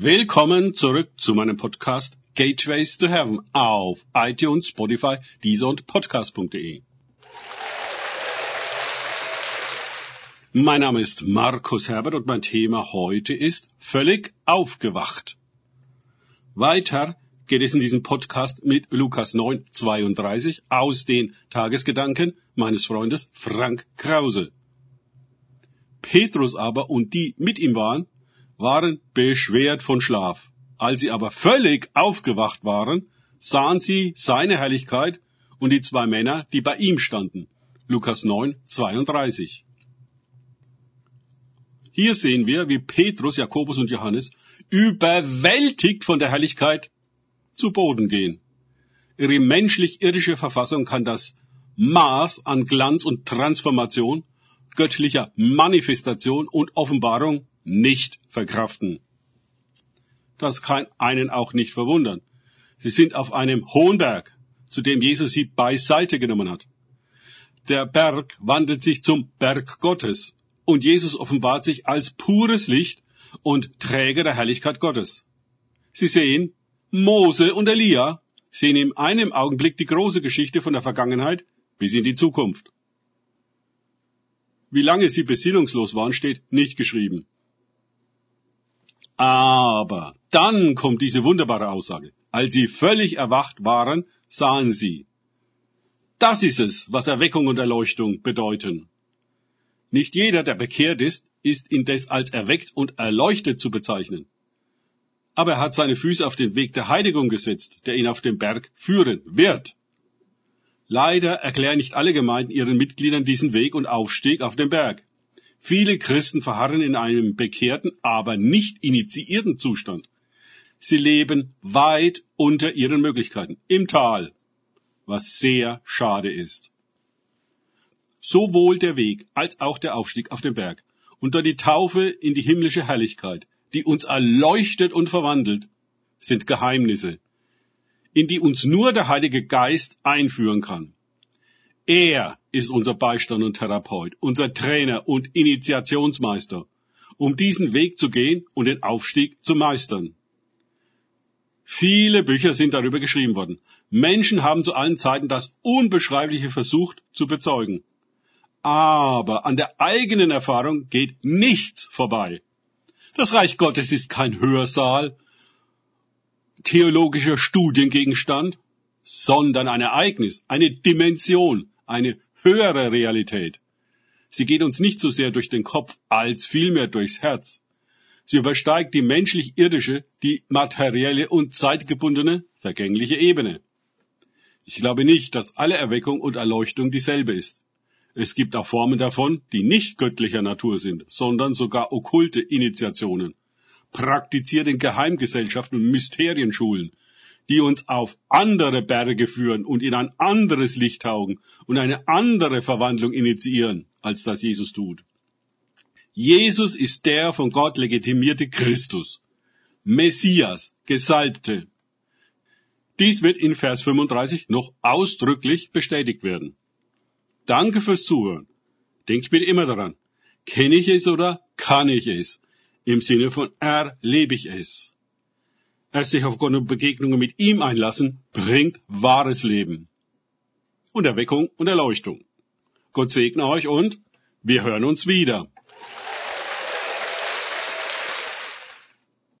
Willkommen zurück zu meinem Podcast Gateways to Heaven auf iTunes, Spotify, Deezer und Podcast.de. Mein Name ist Markus Herbert und mein Thema heute ist völlig aufgewacht. Weiter geht es in diesem Podcast mit Lukas 9, 32 aus den Tagesgedanken meines Freundes Frank Krause. Petrus aber und die mit ihm waren, waren beschwert von Schlaf. Als sie aber völlig aufgewacht waren, sahen sie seine Herrlichkeit und die zwei Männer, die bei ihm standen. Lukas 9, 32. Hier sehen wir, wie Petrus, Jakobus und Johannes überwältigt von der Herrlichkeit zu Boden gehen. Ihre menschlich-irdische Verfassung kann das Maß an Glanz und Transformation, göttlicher Manifestation und Offenbarung nicht verkraften. Das kann einen auch nicht verwundern. Sie sind auf einem hohen Berg, zu dem Jesus sie beiseite genommen hat. Der Berg wandelt sich zum Berg Gottes und Jesus offenbart sich als pures Licht und Träger der Herrlichkeit Gottes. Sie sehen, Mose und Elia sehen in einem Augenblick die große Geschichte von der Vergangenheit bis in die Zukunft. Wie lange sie besinnungslos waren, steht nicht geschrieben. Aber dann kommt diese wunderbare Aussage. Als sie völlig erwacht waren, sahen sie. Das ist es, was Erweckung und Erleuchtung bedeuten. Nicht jeder, der bekehrt ist, ist indes als erweckt und erleuchtet zu bezeichnen. Aber er hat seine Füße auf den Weg der Heiligung gesetzt, der ihn auf den Berg führen wird. Leider erklären nicht alle Gemeinden ihren Mitgliedern diesen Weg und Aufstieg auf den Berg. Viele Christen verharren in einem bekehrten, aber nicht initiierten Zustand. Sie leben weit unter ihren Möglichkeiten, im Tal, was sehr schade ist. Sowohl der Weg als auch der Aufstieg auf den Berg und dort die Taufe in die himmlische Herrlichkeit, die uns erleuchtet und verwandelt, sind Geheimnisse, in die uns nur der Heilige Geist einführen kann. Er ist unser Beistand und Therapeut, unser Trainer und Initiationsmeister, um diesen Weg zu gehen und den Aufstieg zu meistern. Viele Bücher sind darüber geschrieben worden. Menschen haben zu allen Zeiten das Unbeschreibliche versucht zu bezeugen. Aber an der eigenen Erfahrung geht nichts vorbei. Das Reich Gottes ist kein Hörsaal, theologischer Studiengegenstand, sondern ein Ereignis, eine Dimension, eine höhere Realität. Sie geht uns nicht so sehr durch den Kopf als vielmehr durchs Herz. Sie übersteigt die menschlich-irdische, die materielle und zeitgebundene, vergängliche Ebene. Ich glaube nicht, dass alle Erweckung und Erleuchtung dieselbe ist. Es gibt auch Formen davon, die nicht göttlicher Natur sind, sondern sogar okkulte Initiationen, praktiziert in Geheimgesellschaften und Mysterienschulen, die uns auf andere Berge führen und in ein anderes Licht taugen und eine andere Verwandlung initiieren, als das Jesus tut. Jesus ist der von Gott legitimierte Christus, Messias, Gesalbte. Dies wird in Vers 35 noch ausdrücklich bestätigt werden. Danke fürs Zuhören. Denkt bitte immer daran. Kenne ich es oder kann ich es? Im Sinne von erlebe ich es. Erst sich auf Gott und Begegnungen mit ihm einlassen, bringt wahres Leben. Und Erweckung und Erleuchtung. Gott segne euch und wir hören uns wieder.